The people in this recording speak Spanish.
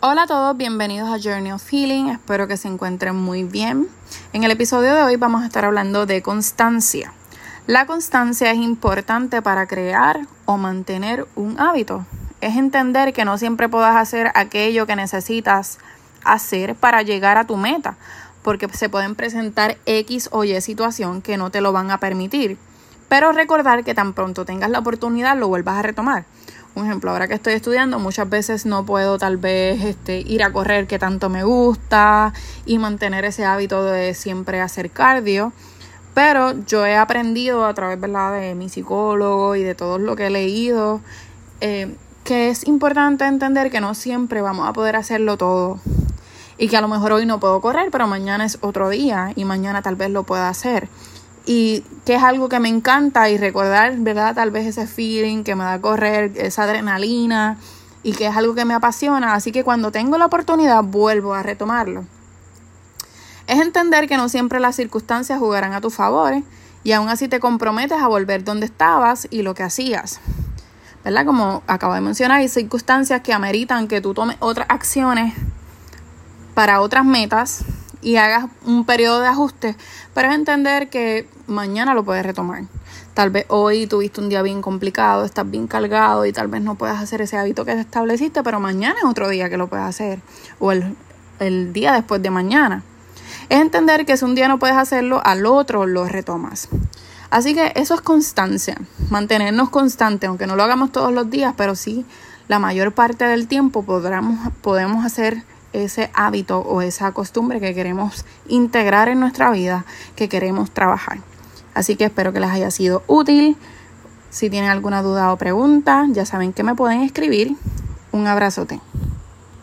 Hola a todos, bienvenidos a Journey of Healing, espero que se encuentren muy bien. En el episodio de hoy vamos a estar hablando de constancia. La constancia es importante para crear o mantener un hábito. Es entender que no siempre puedas hacer aquello que necesitas hacer para llegar a tu meta, porque se pueden presentar X o Y situación que no te lo van a permitir. Pero recordar que tan pronto tengas la oportunidad lo vuelvas a retomar. Un ejemplo, ahora que estoy estudiando, muchas veces no puedo tal vez este, ir a correr que tanto me gusta y mantener ese hábito de siempre hacer cardio. Pero yo he aprendido a través de mi psicólogo y de todo lo que he leído eh, que es importante entender que no siempre vamos a poder hacerlo todo. Y que a lo mejor hoy no puedo correr, pero mañana es otro día y mañana tal vez lo pueda hacer y que es algo que me encanta y recordar, ¿verdad? Tal vez ese feeling que me da correr, esa adrenalina y que es algo que me apasiona, así que cuando tengo la oportunidad vuelvo a retomarlo. Es entender que no siempre las circunstancias jugarán a tu favor ¿eh? y aún así te comprometes a volver donde estabas y lo que hacías. ¿Verdad? Como acabo de mencionar, hay circunstancias que ameritan que tú tomes otras acciones para otras metas y hagas un periodo de ajuste, pero es entender que mañana lo puedes retomar. Tal vez hoy tuviste un día bien complicado, estás bien cargado y tal vez no puedas hacer ese hábito que te estableciste, pero mañana es otro día que lo puedes hacer o el, el día después de mañana. Es entender que si un día no puedes hacerlo, al otro lo retomas. Así que eso es constancia, mantenernos constantes, aunque no lo hagamos todos los días, pero sí la mayor parte del tiempo podemos hacer ese hábito o esa costumbre que queremos integrar en nuestra vida, que queremos trabajar. Así que espero que les haya sido útil. Si tienen alguna duda o pregunta, ya saben que me pueden escribir. Un abrazote.